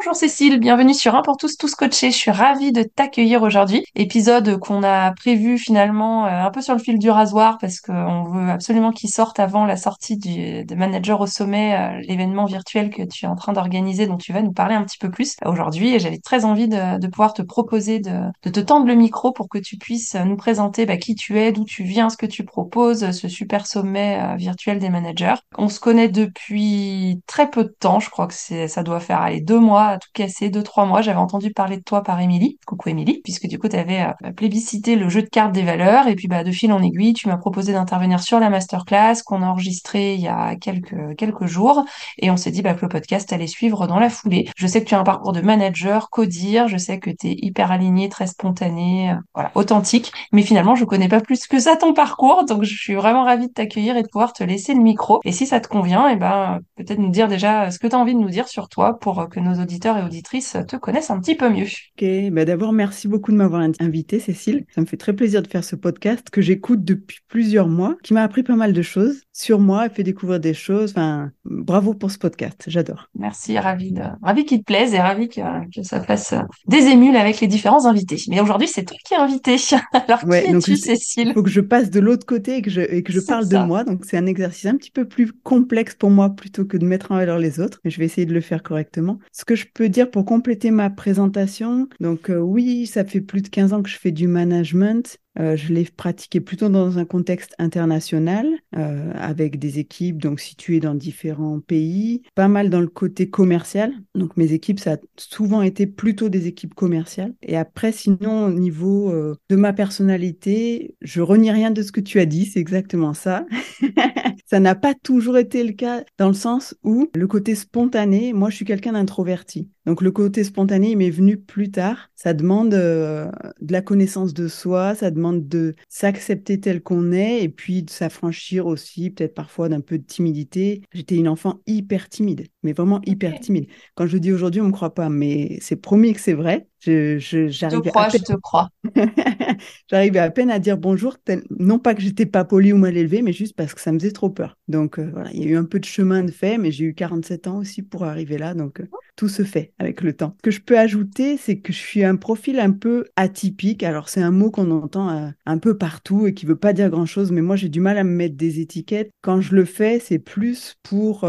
Bonjour Cécile, bienvenue sur Un pour tous, tous coachés. Je suis ravie de t'accueillir aujourd'hui. Épisode qu'on a prévu finalement euh, un peu sur le fil du rasoir parce qu'on veut absolument qu'il sorte avant la sortie du, de Manager au sommet, euh, l'événement virtuel que tu es en train d'organiser dont tu vas nous parler un petit peu plus aujourd'hui. J'avais très envie de, pouvoir te proposer de, te tendre le micro pour que tu puisses nous présenter bah, qui tu es, d'où tu viens, ce que tu proposes, ce super sommet euh, virtuel des managers. On se connaît depuis très peu de temps, je crois que ça doit faire aller deux mois tout cassé, deux, trois mois. J'avais entendu parler de toi par Émilie. Coucou Émilie, puisque du coup, tu avais euh, plébiscité le jeu de cartes des valeurs. Et puis, bah, de fil en aiguille, tu m'as proposé d'intervenir sur la masterclass qu'on a enregistrée il y a quelques, quelques jours. Et on s'est dit bah, que le podcast allait suivre dans la foulée. Je sais que tu as un parcours de manager, codir. Je sais que tu es hyper aligné, très spontané, euh, voilà, authentique. Mais finalement, je connais pas plus que ça ton parcours. Donc, je suis vraiment ravie de t'accueillir et de pouvoir te laisser le micro. Et si ça te convient, et eh ben, peut-être nous dire déjà ce que tu as envie de nous dire sur toi pour que nos auditeurs et auditrices te connaissent un petit peu mieux. Ok, bah d'abord merci beaucoup de m'avoir invité Cécile. Ça me fait très plaisir de faire ce podcast que j'écoute depuis plusieurs mois, qui m'a appris pas mal de choses sur moi et fait découvrir des choses. Enfin, bravo pour ce podcast, j'adore. Merci, ravi de, ravi qu'il te plaise et ravi que, que ça fasse des émules avec les différents invités. Mais aujourd'hui, c'est toi qui es invité. Alors qui es-tu, Cécile? Il faut que je passe de l'autre côté et que je, et que je parle de moi. Donc c'est un exercice un petit peu plus complexe pour moi plutôt que de mettre en valeur les autres. Mais je vais essayer de le faire correctement. Ce que je peux dire pour compléter ma présentation, donc euh, oui, ça fait plus de 15 ans que je fais du management. Euh, je l'ai pratiqué plutôt dans un contexte international, euh, avec des équipes donc situées dans différents pays, pas mal dans le côté commercial. Donc mes équipes, ça a souvent été plutôt des équipes commerciales. Et après, sinon, au niveau euh, de ma personnalité, je renie rien de ce que tu as dit, c'est exactement ça. ça n'a pas toujours été le cas dans le sens où le côté spontané, moi je suis quelqu'un d'introverti. Donc le côté spontané, il m'est venu plus tard. Ça demande de la connaissance de soi, ça demande de s'accepter tel qu'on est et puis de s'affranchir aussi peut-être parfois d'un peu de timidité. J'étais une enfant hyper timide, mais vraiment hyper timide. Quand je dis aujourd'hui, on me croit pas, mais c'est promis que c'est vrai. Je, je, j'arrivais à peine... je te crois. j'arrivais à peine à dire bonjour, non pas que j'étais pas polie ou mal élevée, mais juste parce que ça me faisait trop peur. Donc euh, voilà, il y a eu un peu de chemin de fait, mais j'ai eu 47 ans aussi pour arriver là, donc euh, tout se fait avec le temps. Ce que je peux ajouter, c'est que je suis un profil un peu atypique. Alors c'est un mot qu'on entend euh, un peu partout et qui veut pas dire grand-chose, mais moi j'ai du mal à me mettre des étiquettes. Quand je le fais, c'est plus pour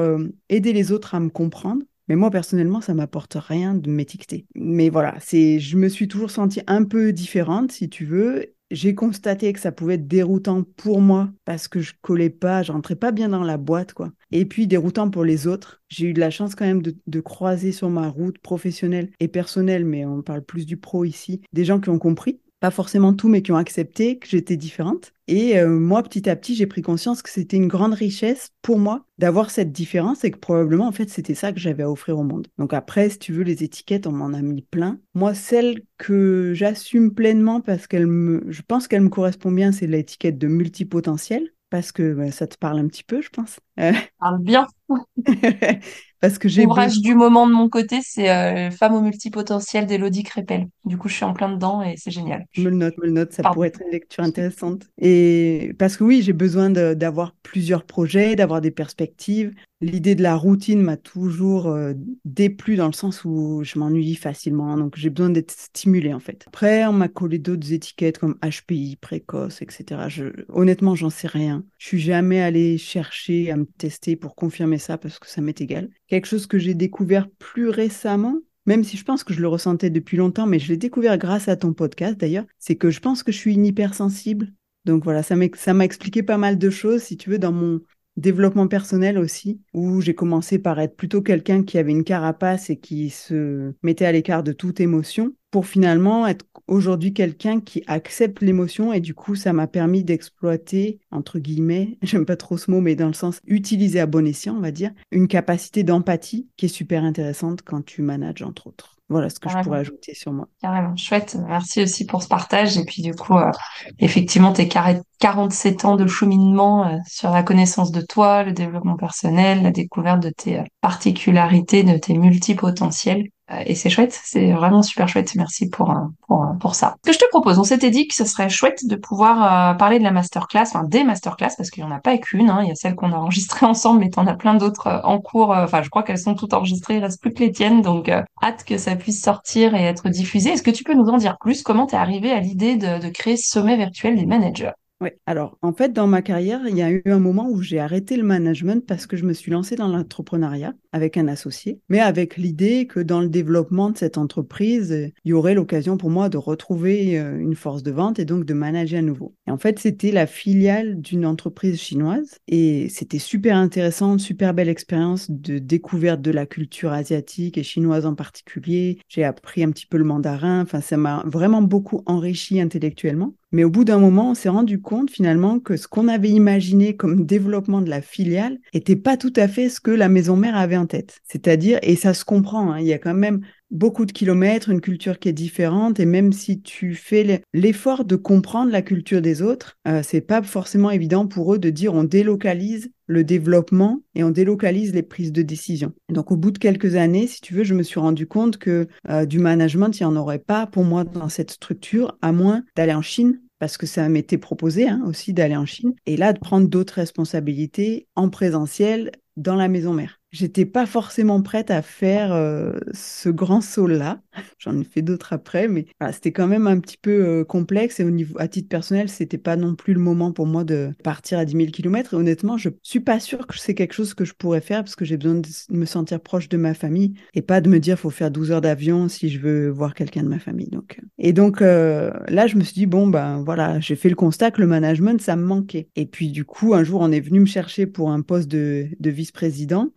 aider les autres à me comprendre mais moi, personnellement, ça m'apporte rien de m'étiqueter. Mais voilà, c'est, je me suis toujours sentie un peu différente, si tu veux. J'ai constaté que ça pouvait être déroutant pour moi parce que je collais pas, je rentrais pas bien dans la boîte, quoi. Et puis déroutant pour les autres. J'ai eu de la chance quand même de, croiser sur ma route professionnelle et personnelle, mais on parle plus du pro ici, des gens qui ont compris pas forcément tout, mais qui ont accepté que j'étais différente. Et euh, moi, petit à petit, j'ai pris conscience que c'était une grande richesse pour moi d'avoir cette différence et que probablement, en fait, c'était ça que j'avais à offrir au monde. Donc après, si tu veux, les étiquettes, on m'en a mis plein. Moi, celle que j'assume pleinement parce qu'elle me, je pense qu'elle me correspond bien, c'est l'étiquette de multipotentiel parce que bah, ça te parle un petit peu, je pense. Euh... Parle bien. parce que j'ai Ouvrage du moment de mon côté, c'est euh, Femme au multipotentiel d'Élodie Crépel. Du coup, je suis en plein dedans et c'est génial. Je me le note, me le note, ça Pardon. pourrait être une lecture intéressante. Et parce que oui, j'ai besoin d'avoir plusieurs projets, d'avoir des perspectives. L'idée de la routine m'a toujours euh, déplu dans le sens où je m'ennuie facilement, donc j'ai besoin d'être stimulée en fait. Après, on m'a collé d'autres étiquettes comme HPI, précoce, etc. Je, honnêtement, j'en sais rien. Je suis jamais allée chercher à me tester pour confirmer ça parce que ça m'est égal. Quelque chose que j'ai découvert plus récemment, même si je pense que je le ressentais depuis longtemps, mais je l'ai découvert grâce à ton podcast d'ailleurs, c'est que je pense que je suis une hypersensible. Donc voilà, ça m'a expliqué pas mal de choses, si tu veux, dans mon développement personnel aussi, où j'ai commencé par être plutôt quelqu'un qui avait une carapace et qui se mettait à l'écart de toute émotion, pour finalement être aujourd'hui quelqu'un qui accepte l'émotion et du coup ça m'a permis d'exploiter, entre guillemets, j'aime pas trop ce mot, mais dans le sens utiliser à bon escient, on va dire, une capacité d'empathie qui est super intéressante quand tu manages entre autres. Voilà ce que je pourrais ajouter sur moi. Carrément, chouette. Merci aussi pour ce partage. Et puis du coup, euh, effectivement, tes carré- 47 ans de cheminement euh, sur la connaissance de toi, le développement personnel, la découverte de tes euh, particularités, de tes multipotentiels. Euh, et c'est chouette, c'est vraiment super chouette. Merci pour, euh, pour, pour ça. Ce que je te propose, on s'était dit que ce serait chouette de pouvoir euh, parler de la masterclass, enfin des masterclass, parce qu'il n'y en a pas qu'une. Hein. Il y a celle qu'on a enregistrée ensemble, mais tu en as plein d'autres en cours. Enfin, je crois qu'elles sont toutes enregistrées, il reste plus que les tiennes. Donc, euh, hâte que ça puisse sortir et être diffusé. Est-ce que tu peux nous en dire plus? Comment t'es arrivé à l'idée de, de créer ce sommet virtuel des managers? Ouais. Alors, en fait, dans ma carrière, il y a eu un moment où j'ai arrêté le management parce que je me suis lancée dans l'entrepreneuriat avec un associé, mais avec l'idée que dans le développement de cette entreprise, il y aurait l'occasion pour moi de retrouver euh, une force de vente et donc de manager à nouveau. Et en fait, c'était la filiale d'une entreprise chinoise et c'était super intéressant, super belle expérience de découverte de la culture asiatique et chinoise en particulier. J'ai appris un petit peu le mandarin, enfin, ça m'a vraiment beaucoup enrichi intellectuellement. Mais au bout d'un moment, on s'est rendu compte finalement que ce qu'on avait imaginé comme développement de la filiale était pas tout à fait ce que la maison mère avait en tête. C'est-à-dire, et ça se comprend, hein, il y a quand même beaucoup de kilomètres, une culture qui est différente, et même si tu fais l'effort de comprendre la culture des autres, euh, c'est pas forcément évident pour eux de dire on délocalise le développement et on délocalise les prises de décision. Donc au bout de quelques années, si tu veux, je me suis rendu compte que euh, du management, il n'y en aurait pas pour moi dans cette structure, à moins d'aller en Chine parce que ça m'était proposé hein, aussi d'aller en Chine, et là de prendre d'autres responsabilités en présentiel dans la maison mère. J'étais pas forcément prête à faire euh, ce grand saut-là. J'en ai fait d'autres après, mais voilà, c'était quand même un petit peu euh, complexe et au niveau, à titre personnel, c'était pas non plus le moment pour moi de partir à 10 000 km. Et honnêtement, je suis pas sûre que c'est quelque chose que je pourrais faire parce que j'ai besoin de me sentir proche de ma famille et pas de me dire faut faire 12 heures d'avion si je veux voir quelqu'un de ma famille. Donc, et donc euh, là, je me suis dit bon ben voilà, j'ai fait le constat que le management ça me manquait. Et puis du coup, un jour, on est venu me chercher pour un poste de, de vice-président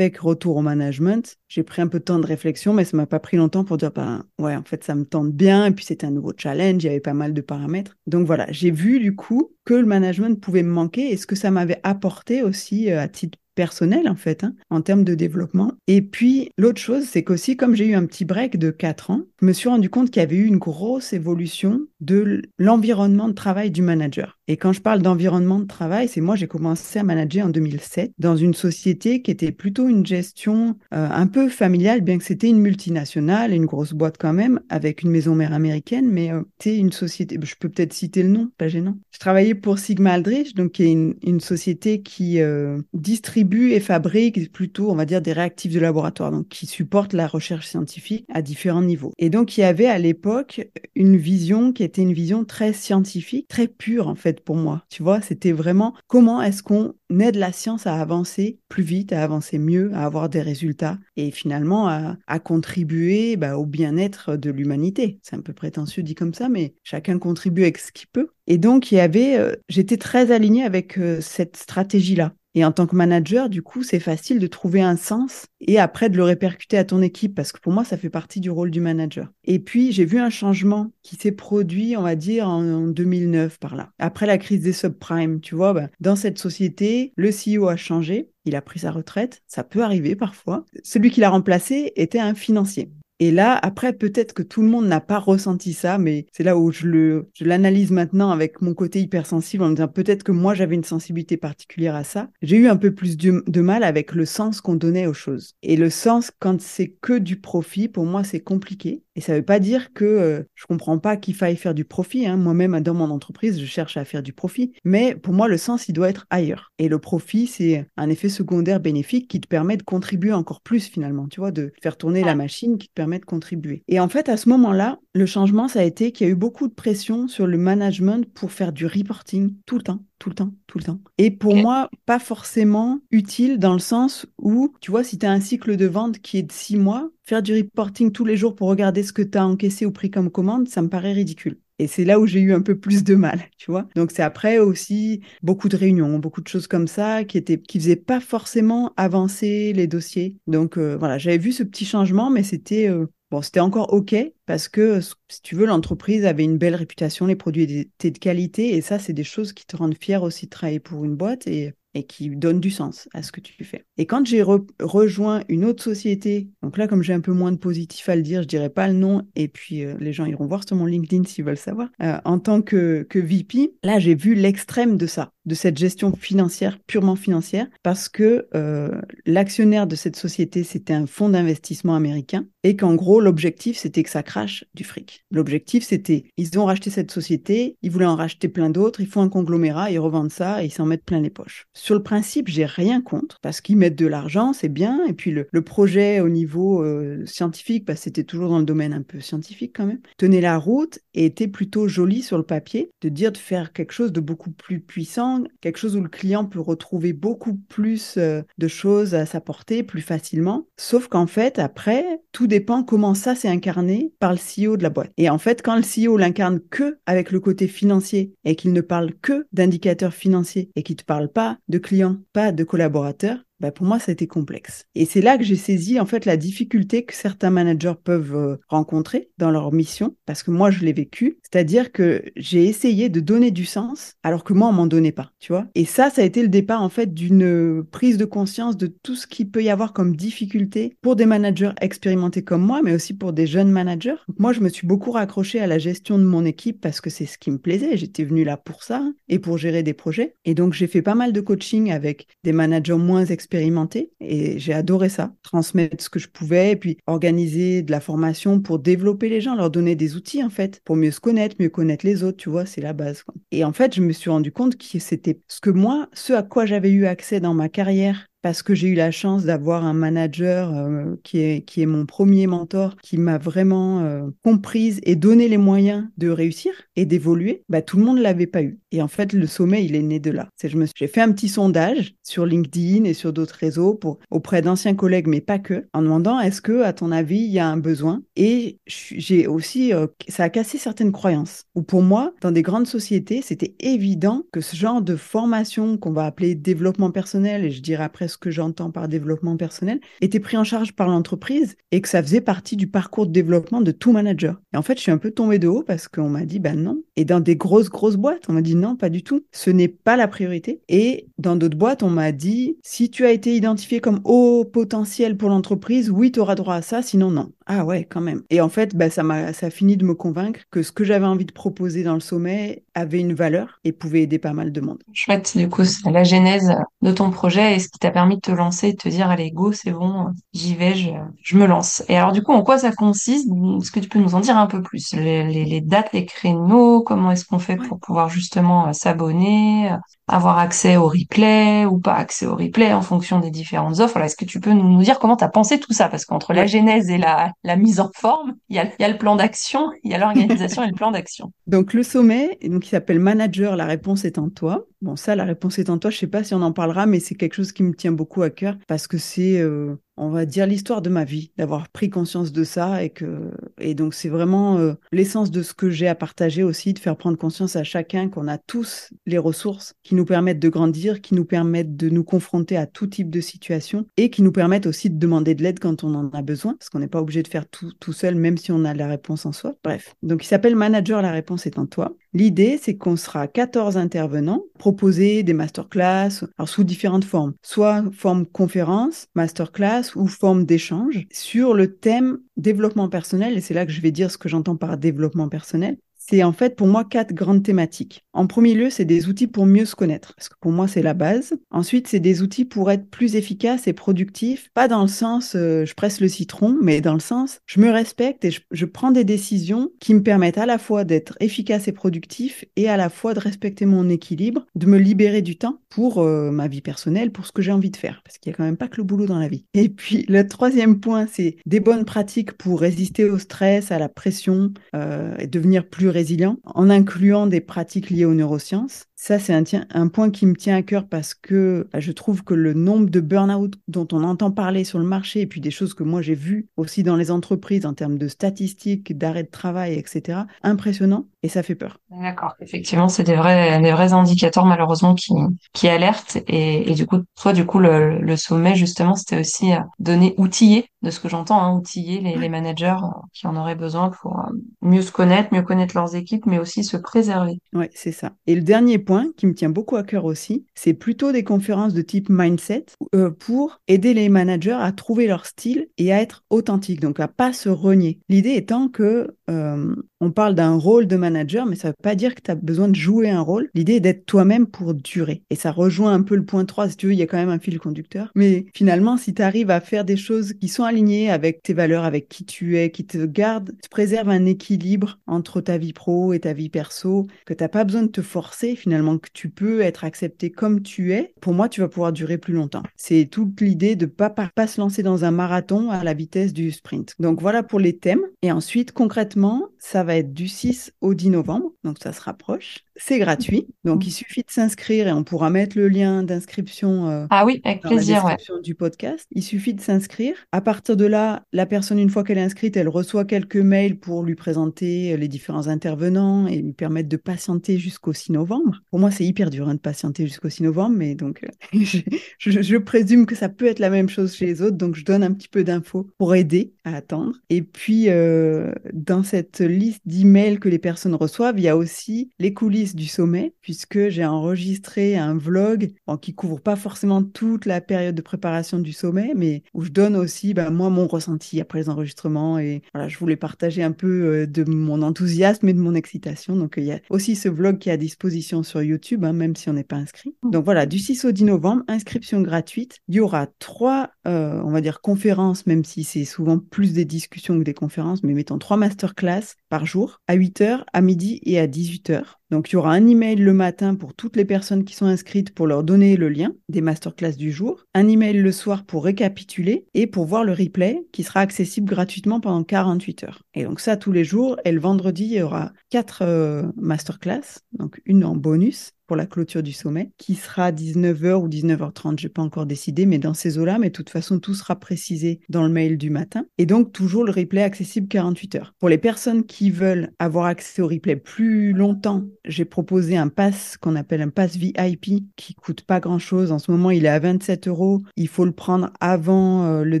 retour au management. J'ai pris un peu de temps de réflexion, mais ça m'a pas pris longtemps pour dire, ben, ouais, en fait, ça me tente bien. Et puis, c'était un nouveau challenge. Il y avait pas mal de paramètres. Donc, voilà, j'ai vu, du coup, que le management pouvait me manquer et ce que ça m'avait apporté aussi euh, à titre personnel en fait, hein, en termes de développement. Et puis l'autre chose, c'est qu'aussi comme j'ai eu un petit break de 4 ans, je me suis rendu compte qu'il y avait eu une grosse évolution de l'environnement de travail du manager. Et quand je parle d'environnement de travail, c'est moi j'ai commencé à manager en 2007 dans une société qui était plutôt une gestion euh, un peu familiale, bien que c'était une multinationale, une grosse boîte quand même, avec une maison mère américaine, mais euh, c'était une société, je peux peut-être citer le nom, pas gênant. Je travaillais pour Sigma Aldrich, donc qui est une, société qui euh, distribue et fabrique plutôt, on va dire, des réactifs de laboratoire, donc qui supportent la recherche scientifique à différents niveaux. Et donc, il y avait à l'époque une vision qui était une vision très scientifique, très pure en fait pour moi. Tu vois, c'était vraiment comment est-ce qu'on aide la science à avancer plus vite, à avancer mieux, à avoir des résultats et finalement à, contribuer bah, au bien-être de l'humanité. C'est un peu prétentieux dit comme ça, mais chacun contribue avec ce qu'il peut. Et donc, il y avait, euh, j'étais très alignée avec euh, cette stratégie-là. Et en tant que manager, du coup, c'est facile de trouver un sens et après de le répercuter à ton équipe parce que pour moi, ça fait partie du rôle du manager. Et puis, j'ai vu un changement qui s'est produit, on va dire, en, en, 2009 par là. Après la crise des subprimes, tu vois, bah, dans cette société, le CEO a changé. Il a pris sa retraite. Ça peut arriver parfois. Celui qui l'a remplacé était un financier. Et là, après, peut-être que tout le monde n'a pas ressenti ça, mais c'est là où je le, je l'analyse maintenant avec mon côté hypersensible en me disant peut-être que moi j'avais une sensibilité particulière à ça. J'ai eu un peu plus de, de mal avec le sens qu'on donnait aux choses. Et le sens, quand c'est que du profit, pour moi, c'est compliqué. Et ça ne veut pas dire que euh, je comprends pas qu'il faille faire du profit. Hein. Moi-même, dans mon entreprise, je cherche à faire du profit. Mais pour moi, le sens, il doit être ailleurs. Et le profit, c'est un effet secondaire bénéfique qui te permet de contribuer encore plus finalement, tu vois, de faire tourner la machine qui te permet de contribuer. Et en fait, à ce moment-là, le changement, ça a été qu'il y a eu beaucoup de pression sur le management pour faire du reporting tout le temps tout le temps, tout le temps. Et pour moi, pas forcément utile dans le sens où, tu vois, si tu as un cycle de vente qui est de six mois, faire du reporting tous les jours pour regarder ce que tu as encaissé ou pris comme commande, ça me paraît ridicule. Et c'est là où j'ai eu un peu plus de mal, tu vois. Donc c'est après aussi beaucoup de réunions, beaucoup de choses comme ça qui étaient qui faisaient pas forcément avancer les dossiers. Donc euh, voilà, j'avais vu ce petit changement, mais c'était euh, Bon, c'était encore OK parce que, si tu veux, l'entreprise avait une belle réputation, les produits étaient de qualité et ça, c'est des choses qui te rendent fier aussi de travailler pour une boîte et, et qui donnent du sens à ce que tu fais. Et quand j'ai rejoint une autre société, donc là, comme j'ai un peu moins de positif à le dire, je dirais pas le nom et puis euh, les gens iront voir sur mon LinkedIn s'ils veulent savoir. Euh, en tant que, que VP, là, j'ai vu l'extrême de ça de cette gestion financière, purement financière, parce que euh, l'actionnaire de cette société, c'était un fonds d'investissement américain, et qu'en gros, l'objectif, c'était que ça crache du fric. L'objectif, c'était, ils ont racheté cette société, ils voulaient en racheter plein d'autres, ils font un conglomérat, ils revendent ça, et ils s'en mettent plein les poches. Sur le principe, j'ai rien contre, parce qu'ils mettent de l'argent, c'est bien, et puis le, projet au niveau euh, scientifique, bah, c'était toujours dans le domaine un peu scientifique quand même, tenait la route et était plutôt joli sur le papier, de dire de faire quelque chose de beaucoup plus puissant, quelque chose où le client peut retrouver beaucoup plus euh, de choses à sa portée plus facilement. Sauf qu'en fait, après, tout dépend comment ça s'est incarné par le CEO de la boîte. Et en fait, quand le CEO l'incarne que avec le côté financier et qu'il ne parle que d'indicateurs financiers et qu'il ne parle pas de clients, pas de collaborateurs, bah pour moi, ça a été complexe. Et c'est là que j'ai saisi en fait la difficulté que certains managers peuvent euh, rencontrer dans leur mission, parce que moi, je l'ai vécu. C'est-à-dire que j'ai essayé de donner du sens, alors que moi, on m'en donnait pas, tu vois. Et ça, ça a été le départ en fait d'une prise de conscience de tout ce qui peut y avoir comme difficulté pour des managers expérimentés comme moi, mais aussi pour des jeunes managers. moi, je me suis beaucoup raccrochée à la gestion de mon équipe parce que c'est ce qui me plaisait. J'étais venue là pour ça et pour gérer des projets. Et donc, j'ai fait pas mal de coaching avec des managers moins expérimentés expérimenté et j'ai adoré ça, transmettre ce que je pouvais et puis organiser de la formation pour développer les gens, leur donner des outils en fait pour mieux se connaître, mieux connaître les autres, tu vois, c'est la base. Et en fait, je me suis rendu compte que c'était ce que moi, ce à quoi j'avais eu accès dans ma carrière parce que j'ai eu la chance d'avoir un manager euh, qui, est, qui est mon premier mentor, qui m'a vraiment euh, comprise et donné les moyens de réussir et d'évoluer, bah, tout le monde ne l'avait pas eu. Et en fait, le sommet, il est né de là. J'ai fait un petit sondage sur LinkedIn et sur d'autres réseaux pour, auprès d'anciens collègues, mais pas que, en demandant est-ce que, à ton avis, il y a un besoin? Et j'ai aussi, euh, ça a cassé certaines croyances. Ou pour moi, dans des grandes sociétés, c'était évident que ce genre de formation qu'on va appeler développement personnel, et je dirais après que j'entends par développement personnel, était pris en charge par l'entreprise et que ça faisait partie du parcours de développement de tout manager. Et en fait, je suis un peu tombée de haut parce qu'on m'a dit, ben non. Et dans des grosses, grosses boîtes, on m'a dit non, pas du tout. Ce n'est pas la priorité. Et dans d'autres boîtes, on m'a dit, si tu as été identifié comme haut potentiel pour l'entreprise, oui, tu auras droit à ça, sinon non. Ah ouais, quand même. Et en fait, bah, ça m'a, ça a fini de me convaincre que ce que j'avais envie de proposer dans le sommet avait une valeur et pouvait aider pas mal de monde. Chouette, du coup, la genèse de ton projet et ce qui t'a permis de te lancer, de te dire, allez, go, c'est bon, j'y vais, je, je me lance. Et alors, du coup, en quoi ça consiste? Est-ce que tu peux nous en dire un peu plus? Les, les, dates, les créneaux, comment est-ce qu'on fait pour pouvoir justement euh, s'abonner, avoir accès au replay ou pas accès au replay en fonction des différentes offres. est-ce que tu peux nous, dire comment tu as pensé tout ça? Parce qu'entre la genèse et la, la mise en forme, il y a, y a, le plan d'action, il y a l'organisation et le plan d'action. Donc le sommet, donc il s'appelle Manager, la réponse est en toi. Bon, ça, la réponse est en toi. Je sais pas si on en parlera, mais c'est quelque chose qui me tient beaucoup à cœur parce que c'est, euh, on va dire, l'histoire de ma vie, d'avoir pris conscience de ça et que, et donc c'est vraiment euh, l'essence de ce que j'ai à partager aussi, de faire prendre conscience à chacun qu'on a tous les ressources qui nous permettent de grandir, qui nous permettent de nous confronter à tout type de situation et qui nous permettent aussi de demander de l'aide quand on en a besoin, parce qu'on n'est pas obligé de faire tout tout seul, même si on a la réponse en soi. Bref, donc il s'appelle Manager, la réponse est en toi. L'idée, c'est qu'on sera 14 intervenants, proposer des masterclass, alors sous différentes formes, soit forme conférence, masterclass ou forme d'échange sur le thème développement personnel. Et c'est là que je vais dire ce que j'entends par développement personnel c'est en fait pour moi quatre grandes thématiques. En premier lieu, c'est des outils pour mieux se connaître, parce que pour moi c'est la base. Ensuite, c'est des outils pour être plus efficace et productif, pas dans le sens euh, je presse le citron, mais dans le sens je me respecte et je, prends des décisions qui me permettent à la fois d'être efficace et productif et à la fois de respecter mon équilibre, de me libérer du temps pour euh, ma vie personnelle, pour ce que j'ai envie de faire, parce qu'il y a quand même pas que le boulot dans la vie. Et puis le troisième point, c'est des bonnes pratiques pour résister au stress, à la pression euh, et devenir plus résilient en incluant des pratiques liées aux neurosciences. Ça, c'est un, un, point qui me tient à cœur parce que bah, je trouve que le nombre de burn-out dont on entend parler sur le marché, et puis des choses que moi j'ai vues aussi dans les entreprises en termes de statistiques, d'arrêt de travail, etc., impressionnant et ça fait peur. D'accord. Effectivement, c'est des vrais, des vrais indicateurs malheureusement qui, qui alertent et, et du coup, soit du coup le, le sommet justement, c'était aussi euh, donner outiller, de ce que j'entends, hein, outiller les, les managers euh, qui en auraient besoin pour euh, mieux se connaître, mieux connaître leurs équipes, mais aussi se préserver. Oui, c'est ça. Et le dernier point qui me tient beaucoup à cœur aussi, c'est plutôt des conférences de type mindset euh, pour aider les managers à trouver leur style et à être authentiques, donc à pas se renier. L'idée étant que euh, on parle d'un rôle de manager, mais ça ne veut pas dire que tu as besoin de jouer un rôle. L'idée est d'être toi-même pour durer. Et ça rejoint un peu le point 3, si tu veux, il y a quand même un fil conducteur. Mais finalement, si tu arrives à faire des choses qui sont alignées avec tes valeurs, avec qui tu es, qui te gardent, te préserve un équilibre entre ta vie pro et ta vie perso, que tu n'as pas besoin de te forcer finalement, que tu peux être accepté comme tu es, pour moi, tu vas pouvoir durer plus longtemps. C'est toute l'idée de pas, pas se lancer dans un marathon à la vitesse du sprint. Donc voilà pour les thèmes. Et ensuite, concrètement, ça va être du 6 au 10 novembre, donc ça se rapproche. C'est gratuit, donc il suffit de s'inscrire et on pourra mettre le lien d'inscription euh, ah oui, avec dans plaisir, la description du podcast. Il suffit de s'inscrire. À partir de là, la personne, une fois qu'elle est inscrite, elle reçoit quelques mails pour lui présenter les différents intervenants et lui permettre de patienter jusqu'au 6 novembre. Pour moi, c'est hyper dur hein, de patienter jusqu'au 6 novembre, mais donc euh, je, je, présume que ça peut être la même chose chez les autres, donc je donne un petit peu d'infos pour aider à attendre. Et puis, euh, dans cette liste d'emails que les personnes reçoivent, il y a aussi les coulisses du sommet, puisque j'ai enregistré un vlog qui couvre pas forcément toute la période de préparation du sommet, mais où je donne aussi bah, moi mon ressenti après les enregistrements et voilà, je voulais partager un peu euh, de mon enthousiasme et de mon excitation. Donc il y a aussi ce vlog qui est à disposition sur YouTube, hein, même si on n'est pas inscrit. Donc voilà, du 6 au 10 novembre, inscription gratuite. Il y aura trois, euh, on va dire, conférences, même si c'est souvent plus des discussions que des conférences, mais mettons trois masterclass par jour, à 8h, à midi et à 18h. Donc, il y aura un email le matin pour toutes les personnes qui sont inscrites pour leur donner le lien des masterclass du jour, un email le soir pour récapituler et pour voir le replay qui sera accessible gratuitement pendant 48 heures. Et donc ça tous les jours. Et le vendredi, il y aura quatre euh, masterclass, donc une en bonus pour la clôture du sommet, qui sera 19h ou 19h30, je n'ai pas encore décidé, mais dans ces eaux-là, mais de toute façon, tout sera précisé dans le mail du matin. Et donc, toujours le replay accessible 48 heures. Pour les personnes qui veulent avoir accès au replay plus longtemps, j'ai proposé un pass qu'on appelle un pass VIP qui coûte pas grand-chose. En ce moment, il est à 27 euros. Il faut le prendre avant euh, le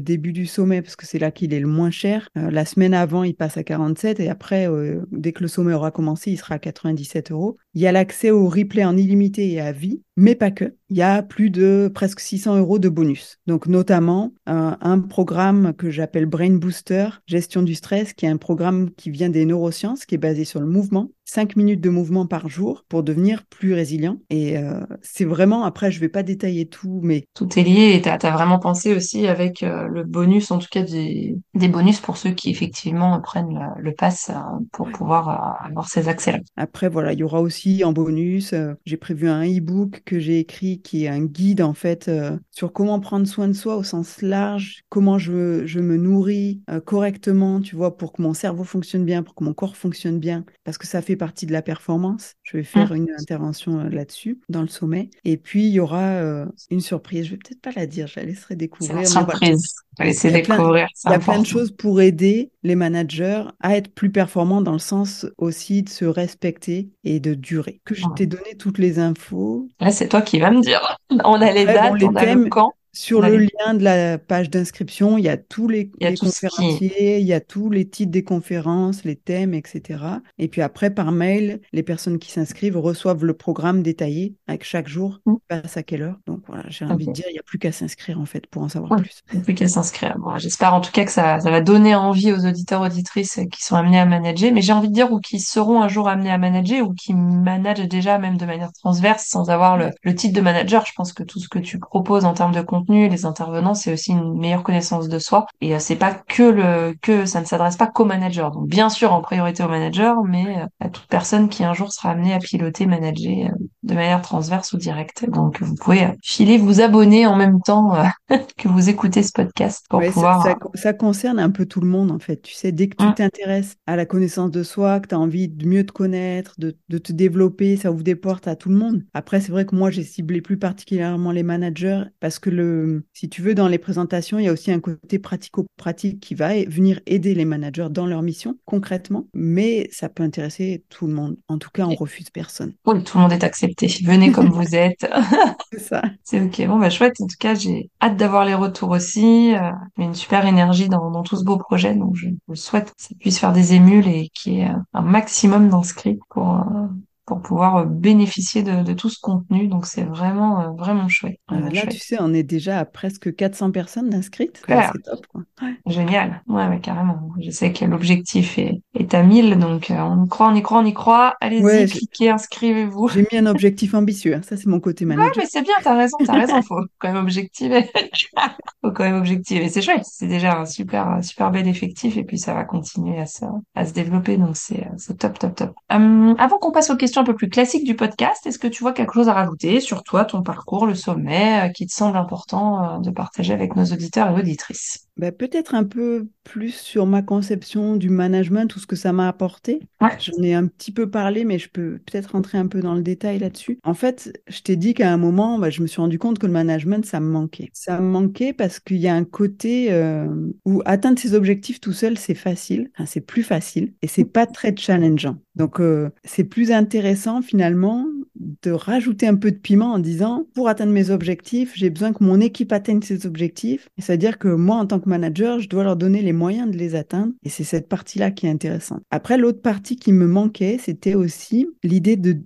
début du sommet parce que c'est là qu'il est le moins cher. Euh, la semaine avant, il passe à 47 et après, euh, dès que le sommet aura commencé, il sera à 97 euros. Il y a l'accès au replay en illimité et à vie, mais pas que. Il y a plus de presque 600 euros de bonus. Donc notamment un, programme que j'appelle Brain Booster, gestion du stress, qui est un programme qui vient des neurosciences, qui est basé sur le mouvement. 5 minutes de mouvement par jour pour devenir plus résilient. Et euh, c'est vraiment, après, je vais pas détailler tout, mais... Tout est lié et tu as, vraiment pensé aussi avec euh, le bonus, en tout cas des, des bonus pour ceux qui effectivement prennent le, pass euh, pour pouvoir avoir ces accès-là. Après, voilà, il y aura aussi en bonus, j'ai prévu un e-book que j'ai écrit qui est un guide en fait sur comment prendre soin de soi au sens large, comment je, je me nourris correctement, tu vois, pour que mon cerveau fonctionne bien, pour que mon corps fonctionne bien, parce que ça fait partie de la performance. Je vais faire ah. une intervention euh, là-dessus dans le sommet. Et puis, il y aura euh, une surprise. Je vais peut-être pas la dire, je la laisserai découvrir. surprise. Découvrir. il y a plein de choses pour aider les managers à être plus performants dans le sens aussi de se respecter et de durer. Que je t'ai donné toutes les infos. Là, c'est toi qui vas me dire. On a les dates, on a le camp Sur le lien de la page d'inscription, il y a tous les, conférenciers, il y a tous les titres des conférences, les thèmes, etc. Et puis après, par mail, les personnes qui s'inscrivent reçoivent le programme détaillé avec chaque jour, mmh. passe à quelle heure. Donc voilà, j'ai envie de dire, il n'y a plus qu'à s'inscrire en fait pour en savoir plus. Il n'y a plus qu'à s'inscrire. J'espère en tout cas que ça, ça va donner envie aux auditeurs, auditrices qui sont amenés à manager, mais j'ai envie de dire ou qui seront un jour amenés à manager ou qui managent déjà même de manière transverse sans avoir le, le titre de manager. Je pense que tout ce que tu proposes en termes de contenu, les intervenants, c'est aussi une meilleure connaissance de soi. Et euh, c'est pas que le que ça ne s'adresse pas qu'aux managers. Donc bien sûr en priorité aux managers, mais euh, à toute personne qui un jour sera amenée à piloter, manager euh, de manière transverse ou directe. Donc vous pouvez filer, vous abonner en même temps que vous écoutez ce podcast pour pouvoir. Ça, ça, concerne un peu tout le monde en fait. Tu sais, dès que tu mmh. t'intéresses à la connaissance de soi, que tu as envie de mieux te connaître, de, de te développer, ça ouvre des portes à tout le monde. Après, c'est vrai que moi j'ai ciblé plus particulièrement les managers parce que le, si tu veux, dans les présentations, il y a aussi un côté pratico-pratique qui va venir aider les managers dans leur mission concrètement, mais ça peut intéresser tout le monde. En tout cas, on refuse personne. Oui, tout le monde est accepté. Venez comme vous êtes. c'est ça. C'est ok. Bon, bah chouette. En tout cas, j'ai hâte d'avoir les retours aussi. Euh, il y a une super énergie dans, dans tout ce beau projet, donc je, souhaite que ça puisse faire des émules et qu'il y ait un maximum d'inscrits pour, euh, pour pouvoir euh, bénéficier de, tout ce contenu. Donc c'est vraiment, euh, vraiment chouette. là, tu sais, on est déjà à presque 400 personnes inscrites. C'est top. Quoi. Génial. Ouais, ouais, carrément. Je sais que l'objectif est, est à 1000, donc euh, on y croit, on y croit, on y croit. Allez-y, cliquez, inscrivez-vous. J'ai mis un objectif ambitieux. Hein. Ça, c'est mon côté manager. Ouais, mais c'est bien, t'as raison, t'as raison. Faut quand même objectiver. Faut quand même objectiver. C'est chouette. C'est déjà un super, super bel effectif et puis ça va continuer à se, à se développer. Donc c'est, top, top, top. Hum, avant qu'on passe aux questions un peu plus classique du podcast. Est-ce que tu vois quelque chose à rajouter sur toi, ton parcours, le sommet, euh, qui te semble important euh, de partager avec nos auditeurs et auditrices? Bah, peut-être un peu plus sur ma conception du management, tout ce que ça m'a apporté. J'en ai un petit peu parlé, mais je peux peut-être rentrer un peu dans le détail là-dessus. En fait, je t'ai dit qu'à un moment, bah, je me suis rendu compte que le management, ça me manquait. Ça me manquait parce qu'il y a un côté euh, où atteindre ses objectifs tout seul, c'est facile, enfin, c'est plus facile et c'est pas très challengeant. Donc, euh, c'est plus intéressant finalement de rajouter un peu de piment en disant, pour atteindre mes objectifs, j'ai besoin que mon équipe atteigne ses objectifs. C'est-à-dire que moi, en tant que manager, je dois leur donner les moyens de les atteindre. Et c'est cette partie-là qui est intéressante. Après, l'autre partie qui me manquait, c'était aussi l'idée de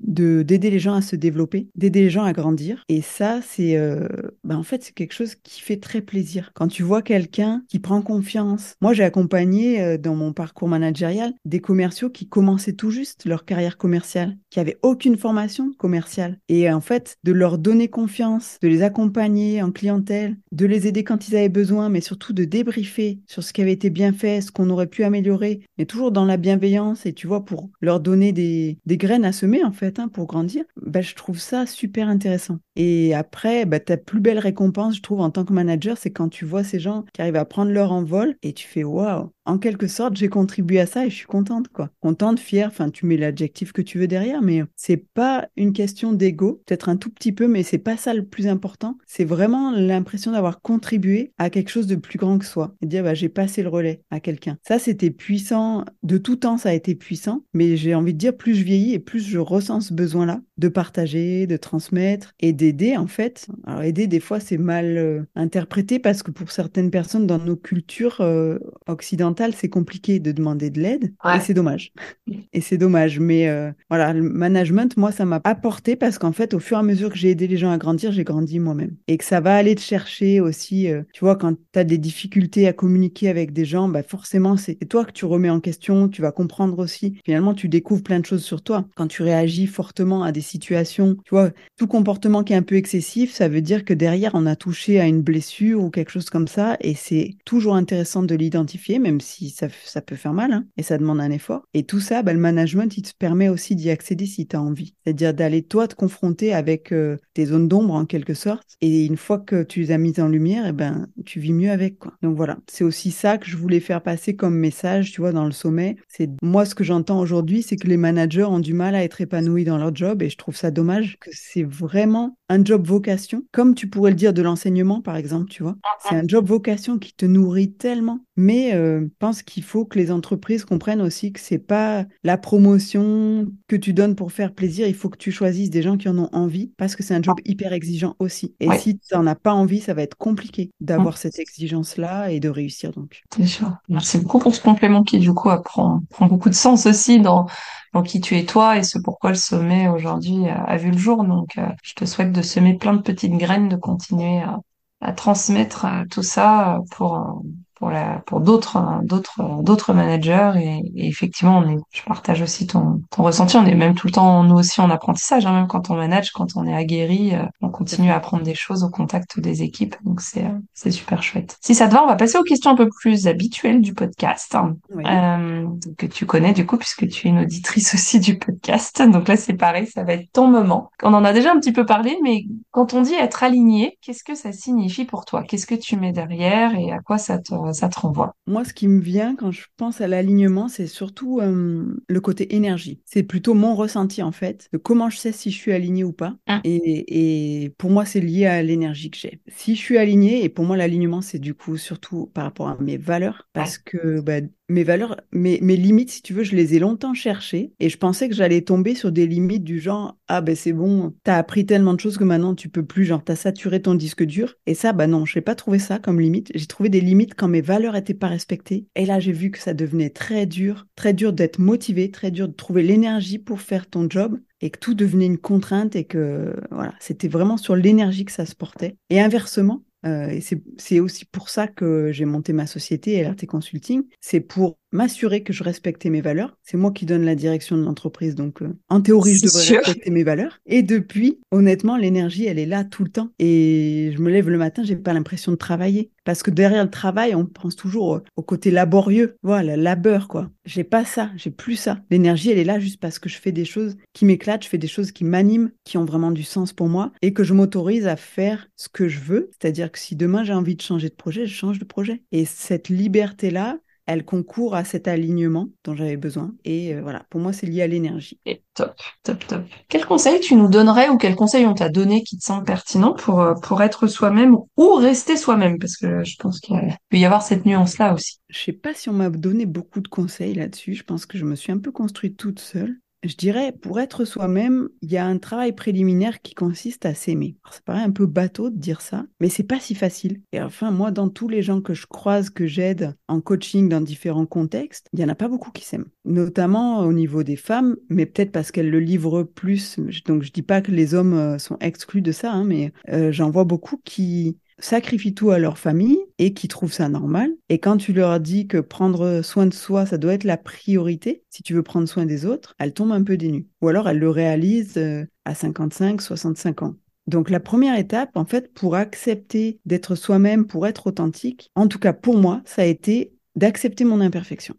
d'aider les gens à se développer, d'aider les gens à grandir. Et ça, c'est euh, ben en fait, c'est quelque chose qui fait très plaisir. Quand tu vois quelqu'un qui prend confiance. Moi, j'ai accompagné euh, dans mon parcours managérial des commerciaux qui commençaient tout juste leur carrière commerciale, qui avaient aucune formation commerciale. Et en fait, de leur donner confiance, de les accompagner en clientèle, de les aider quand ils avaient besoin, mais surtout de débriefer sur ce qui avait été bien fait, ce qu'on aurait pu améliorer, mais toujours dans la bienveillance et tu vois, pour leur donner des, des graines à semer en fait, hein, pour grandir, bah, je trouve ça super intéressant. Et après, bah, ta plus belle récompense, je trouve, en tant que manager, c'est quand tu vois ces gens qui arrivent à prendre leur envol et tu fais waouh, en quelque sorte, j'ai contribué à ça et je suis contente, quoi. Contente, fière, enfin, tu mets l'adjectif que tu veux derrière, mais c'est pas une question d'ego, peut-être un tout petit peu, mais c'est pas ça le plus important. C'est vraiment l'impression d'avoir contribué à quelque chose de plus grand que soi et dire, bah, j'ai passé le relais à quelqu'un. Ça, c'était puissant. De tout temps, ça a été puissant, mais j'ai envie de dire, plus je vieillis et plus je ressens ce besoin-là de partager, de transmettre et d'aider, en fait. Alors, aider, des fois, c'est mal euh, interprété parce que pour certaines personnes dans nos cultures euh, occidentales, c'est compliqué de demander de l'aide. Et c'est dommage. Et c'est dommage. Mais euh, voilà, le management, moi, ça m'a apporté parce qu'en fait, au fur et à mesure que j'ai aidé les gens à grandir, j'ai grandi moi-même. Et que ça va aller te chercher aussi, euh, tu vois, quand tu as des difficultés à communiquer avec des gens, bah forcément, c'est toi que tu remets en question, tu vas comprendre aussi. Finalement, tu découvres plein de choses sur toi. Quand tu réagis fortement à des situations, tu vois, tout comportement qui est un peu excessif, ça veut dire que derrière, on a touché à une blessure ou quelque chose comme ça. Et c'est toujours intéressant de l'identifier, même si ça, peut faire mal hein, et ça demande un effort. Et tout ça, bah, le management, il te permet aussi d'y accéder si tu as envie. C'est-à-dire d'aller toi te confronter avec euh, tes zones d'ombre en quelque sorte. Et une fois que tu les as mises en lumière, et eh ben, tu vis mieux avec. Quoi. Donc voilà, c'est aussi ça que je voulais faire passer comme message, tu vois, dans le sommet. C'est moi ce que j'entends aujourd'hui, c'est que les managers ont du mal à être épanouis dans leur job et je trouve ça dommage que c'est vraiment un job vocation, comme tu pourrais le dire de l'enseignement par exemple, tu vois. C'est un job vocation qui te nourrit tellement, mais euh, pense qu'il faut que les entreprises comprennent aussi que c'est pas la promotion que tu donnes pour faire plaisir. Il faut que tu choisisses des gens qui en ont envie parce que c'est un job hyper exigeant aussi. Et si tu n'en as pas envie, ça va être compliqué d'avoir cette exigence-là et de réussir donc. C'est sûr. Merci beaucoup pour ce complément qui du coup prend, prend beaucoup de sens aussi dans dans qui tu es toi et ce pourquoi le sommet aujourd'hui a, vu le jour. Donc, euh, je te souhaite de semer plein de petites graines, de continuer à, à transmettre euh, tout ça pour pour la pour d'autres hein, d'autres d'autres managers. Et, effectivement on est je partage aussi ton ton ressenti. On est même tout le temps nous aussi en apprentissage hein, même quand on manage quand on est aguerri euh, on continue à apprendre des choses au contact des équipes. Donc c'est c'est super chouette. Si ça te va on va passer aux questions un peu plus habituelles du podcast hein, euh, que tu connais du coup puisque tu es une auditrice aussi du podcast. Donc là c'est pareil ça va être ton moment. On en a déjà un petit peu parlé mais quand on dit être aligné qu'est-ce que ça signifie pour toi? Qu'est-ce que tu mets derrière et à quoi ça te ça te renvoie Moi, ce qui me vient quand je pense à l'alignement, c'est surtout euh, le côté énergie. C'est plutôt mon ressenti, en fait, de comment je sais si je suis alignée ou pas. Ah. Et, pour moi, c'est lié à l'énergie que j'ai. Si je suis alignée, et pour moi, l'alignement, c'est du coup surtout par rapport à mes valeurs, parce que bah, mes valeurs, mes, mes limites, si tu veux, je les ai longtemps cherchées et je pensais que j'allais tomber sur des limites du genre ah ben c'est bon, t'as appris tellement de choses que maintenant tu peux plus, genre t'as saturé ton disque dur. Et ça, bah non, je n'ai pas trouvé ça comme limite. J'ai trouvé des limites quand mes valeurs étaient pas respectées. Et là, j'ai vu que ça devenait très dur, très dur d'être motivé, très dur de trouver l'énergie pour faire ton job et que tout devenait une contrainte et que voilà, c'était vraiment sur l'énergie que ça se portait. Et inversement, euh, et c'est aussi pour ça que j'ai monté ma société LRT Consulting. C'est pour m'assurer que je respectais mes valeurs. C'est moi qui donne la direction de l'entreprise, donc euh, en théorie, je devrais respecter mes valeurs. Et depuis, honnêtement, l'énergie, elle est là tout le temps. Et je me lève le matin, j'ai pas l'impression de travailler. Parce que derrière le travail, on pense toujours au côté laborieux, voilà, labeur, quoi. J'ai pas ça, j'ai plus ça. L'énergie, elle est là juste parce que je fais des choses qui m'éclatent, je fais des choses qui m'animent, qui ont vraiment du sens pour moi, et que je m'autorise à faire ce que je veux. C'est-à-dire que si demain j'ai envie de changer de projet, je change de projet. Et cette liberté-là, elle concourt à cet alignement dont j'avais besoin. Et euh, voilà, pour moi, c'est lié à l'énergie. Et top, top, top. Quel conseil tu nous donnerais ou quel conseil on t'a donné qui te semble pertinent pour, euh, pour être soi-même ou rester soi-même? Parce que je pense qu'il peut y avoir cette nuance-là aussi. Je sais pas si on m'a donné beaucoup de conseils là-dessus. Je pense que je me suis un peu construite toute seule. Je dirais, pour être soi-même, il y a un travail préliminaire qui consiste à s'aimer. Ça paraît un peu bateau de dire ça, mais c'est pas si facile. Et enfin, moi, dans tous les gens que je croise, que j'aide en coaching dans différents contextes, il y en a pas beaucoup qui s'aiment. Notamment au niveau des femmes, mais peut-être parce qu'elles le livrent plus. Donc, je dis pas que les hommes euh, sont exclus de ça, hein, mais euh, j'en vois beaucoup qui sacrifient tout à leur famille et qui trouvent ça normal. Et quand tu leur dis que prendre soin de soi, ça doit être la priorité, si tu veux prendre soin des autres, elles tombent un peu dénues. Ou alors elles le réalisent euh, à 55, 65 ans. Donc la première étape, en fait, pour accepter d'être soi-même, pour être authentique, en tout cas pour moi, ça a été d'accepter mon imperfection.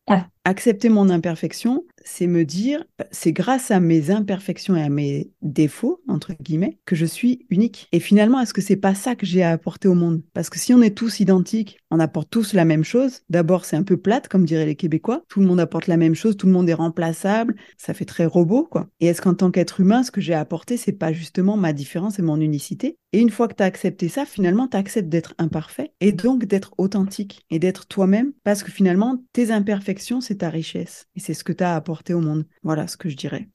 Accepter mon imperfection, c'est me dire, c'est grâce à mes imperfections et à mes défauts, entre guillemets, que je suis unique. Et finalement, est-ce que c'est pas ça que j'ai à apporter au monde? Parce que si on est tous identiques, on apporte tous la même chose. D'abord, c'est un peu plate, comme diraient les Québécois. Tout le monde apporte la même chose, tout le monde est remplaçable. Ça fait très robot, quoi. Et est-ce qu'en tant qu'être humain, ce que j'ai à apporter, c'est pas justement ma différence et mon unicité? Et une fois que tu as accepté ça, finalement, tu acceptes d'être imparfait et donc d'être authentique et d'être toi-même. Parce que finalement, tes imperfections, c'est ta richesse. Et c'est ce que tu as à apporter au monde. Voilà ce que je dirais.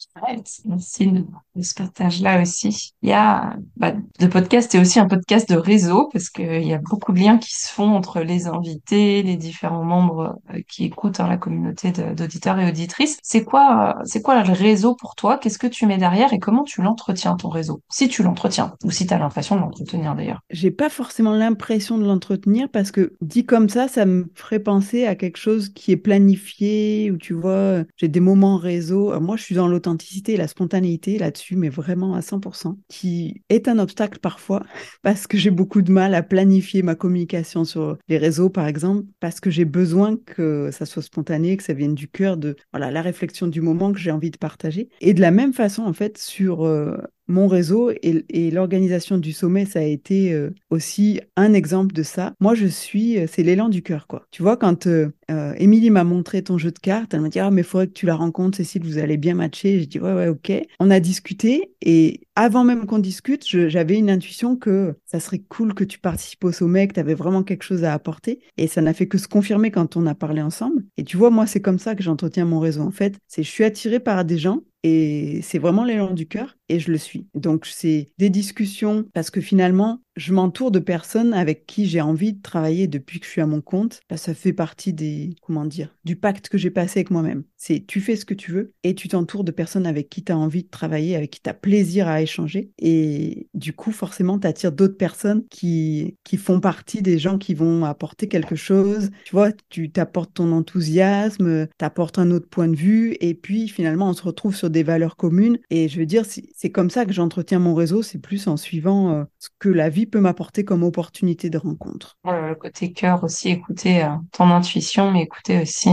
Merci de ce partage-là aussi. Il y a, bah, le podcast est aussi un podcast de réseau parce qu'il y a beaucoup de liens qui se font entre les invités, les différents membres euh, qui écoutent hein, la communauté d'auditeurs et auditrices. C'est quoi, euh, c'est quoi le réseau pour toi? Qu'est-ce que tu mets derrière et comment tu l'entretiens, ton réseau? Si tu l'entretiens ou si tu as l'impression de l'entretenir d'ailleurs. J'ai pas forcément l'impression de l'entretenir parce que dit comme ça, ça me ferait penser à quelque chose qui est planifié, où tu vois, j'ai des moments réseau. moi, je suis dans l'authenticité et la spontanéité là-dessus, mais vraiment à 100%, qui est un obstacle parfois parce que j'ai beaucoup de mal à planifier ma communication sur les réseaux, par exemple, parce que j'ai besoin que ça soit spontané, que ça vienne du cœur de voilà la réflexion du moment que j'ai envie de partager. Et de la même façon, en fait, sur euh, mon réseau et, l'organisation du sommet, ça a été euh, aussi un exemple de ça. Moi, je suis, euh, c'est l'élan du cœur, quoi. Tu vois, quand euh, euh, m'a montré ton jeu de cartes, elle m'a dit, ah, mais il faudrait que tu la rencontres, Cécile, vous allez bien matcher. J'ai dit, ouais, ouais, ok. On a discuté et avant même qu'on discute, j'avais une intuition que ça serait cool que tu participes au sommet, que tu avais vraiment quelque chose à apporter. Et ça n'a fait que se confirmer quand on a parlé ensemble. Et tu vois, moi, c'est comme ça que j'entretiens mon réseau. En fait, c'est je suis attirée par des gens et c'est vraiment l'élan du cœur et je le suis. Donc c'est des discussions parce que finalement, je m'entoure de personnes avec qui j'ai envie de travailler depuis que je suis à mon compte. Là, ça fait partie des comment dire, du pacte que j'ai passé avec moi-même. C'est tu fais ce que tu veux et tu t'entoures de personnes avec qui tu as envie de travailler, avec qui tu as plaisir à échanger et du coup, forcément, tu attires d'autres personnes qui qui font partie des gens qui vont apporter quelque chose. Tu vois, tu t'apportes ton enthousiasme, tu apportes un autre point de vue et puis finalement, on se retrouve sur des valeurs communes et je veux dire c'est comme ça que j'entretiens mon réseau, c'est plus en suivant euh, ce que la vie peut m'apporter comme opportunité de rencontre. Le côté cœur aussi, écouter euh, ton intuition, mais écouter aussi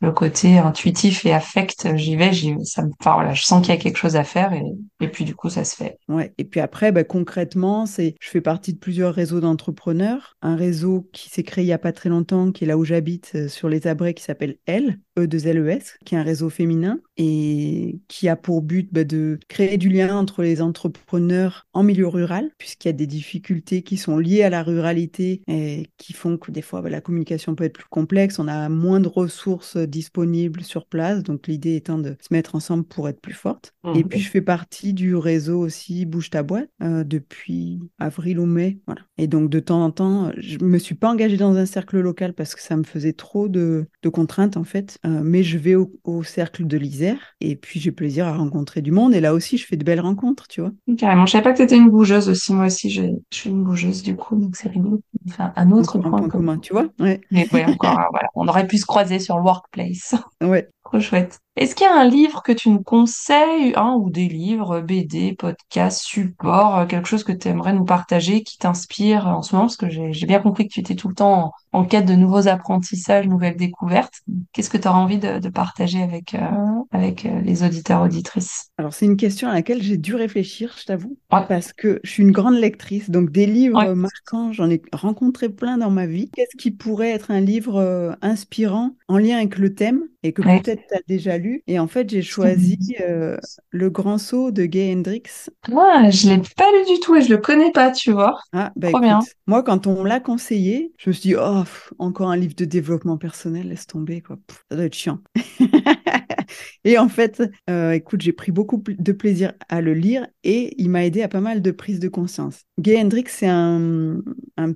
le côté intuitif et affect. J'y vais, j'y ça me, enfin voilà, je sens qu'il y a quelque chose à faire et, et puis du coup ça se fait. Ouais. Et puis après, bah, concrètement, c'est, je fais partie de plusieurs réseaux d'entrepreneurs. Un réseau qui s'est créé il y a pas très longtemps, qui est là où j'habite, euh, sur les Abrets, qui s'appelle Elle, E2LES, qui est un réseau féminin et qui a pour but bah, de créer du lien entre les entrepreneurs en milieu rural, puisqu'il y a des difficultés qui sont liées à la ruralité et qui font que des fois bah, la communication peut être plus complexe, on a moins de ressources disponibles sur place, donc l'idée étant de se mettre ensemble pour être plus forte. Et puis je fais partie du réseau aussi Bouge ta boîte euh, depuis avril ou mai, voilà. Et donc de temps en temps, je me suis pas engagée dans un cercle local parce que ça me faisait trop de, de contraintes en fait, euh, mais je vais au, au cercle de l'Isère. Et puis j'ai plaisir à rencontrer du monde. Et là aussi je fais de belles rencontres, tu vois. Carrément, je savais pas que tu étais une bougeuse aussi. Moi aussi, je suis une bougeuse du coup, donc c'est rigolo. Enfin, un autre point, point commun, tu vois. Ouais. Mais ouais, encore, voilà. On aurait pu se croiser sur le workplace. Ouais. Trop chouette. Est-ce qu'il y a un livre que tu nous conseilles, un ou des livres, BD, podcast, support, euh, quelque chose que tu aimerais nous partager, qui t'inspire en ce moment? Parce que j'ai bien compris que tu étais tout le temps en, en quête de nouveaux apprentissages, nouvelles découvertes. Qu'est-ce que tu auras envie de, de partager avec, euh, avec euh, les auditeurs, auditrices? Alors, c'est une question à laquelle j'ai dû réfléchir, je t'avoue, parce que je suis une grande lectrice. Donc, des livres Ouais. marquants, j'en ai rencontré plein dans ma vie. Qu'est-ce qui pourrait être un livre euh, inspirant en lien avec le thème et que Ouais. peut-être tu as déjà lu Et en fait, j'ai choisi euh, Le Grand Saut de Gay Hendrix. Ah, je l'ai pas lu du tout et je le connais pas, tu vois. Ah, bah Trop écoute, bien. moi, quand on me l'a conseillé, je me suis dit, oh, pff, encore un livre de développement personnel, laisse tomber, quoi. Pff, ça doit être chiant. Et en fait, euh, écoute, j'ai pris beaucoup de plaisir à le lire et il m'a aidé à pas mal de prises de conscience. Gay Hendrix, c'est un,